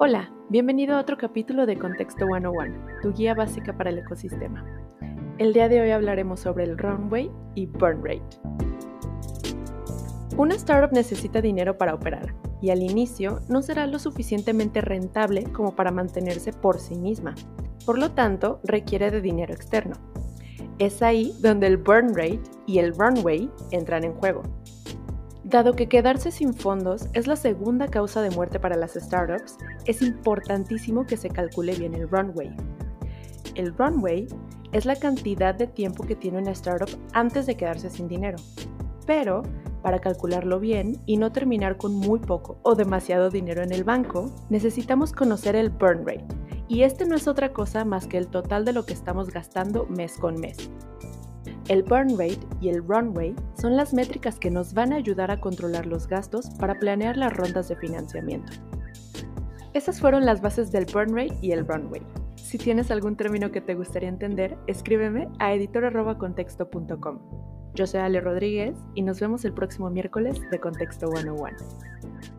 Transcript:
Hola, bienvenido a otro capítulo de Contexto 101, tu guía básica para el ecosistema. El día de hoy hablaremos sobre el runway y burn rate. Una startup necesita dinero para operar y al inicio no será lo suficientemente rentable como para mantenerse por sí misma. Por lo tanto, requiere de dinero externo. Es ahí donde el burn rate y el runway entran en juego. Dado que quedarse sin fondos es la segunda causa de muerte para las startups, es importantísimo que se calcule bien el runway. El runway es la cantidad de tiempo que tiene una startup antes de quedarse sin dinero. Pero, para calcularlo bien y no terminar con muy poco o demasiado dinero en el banco, necesitamos conocer el burn rate. Y este no es otra cosa más que el total de lo que estamos gastando mes con mes. El burn rate y el runway son las métricas que nos van a ayudar a controlar los gastos para planear las rondas de financiamiento. Esas fueron las bases del burn rate y el runway. Si tienes algún término que te gustaría entender, escríbeme a editor.contexto.com. Yo soy Ale Rodríguez y nos vemos el próximo miércoles de Contexto 101.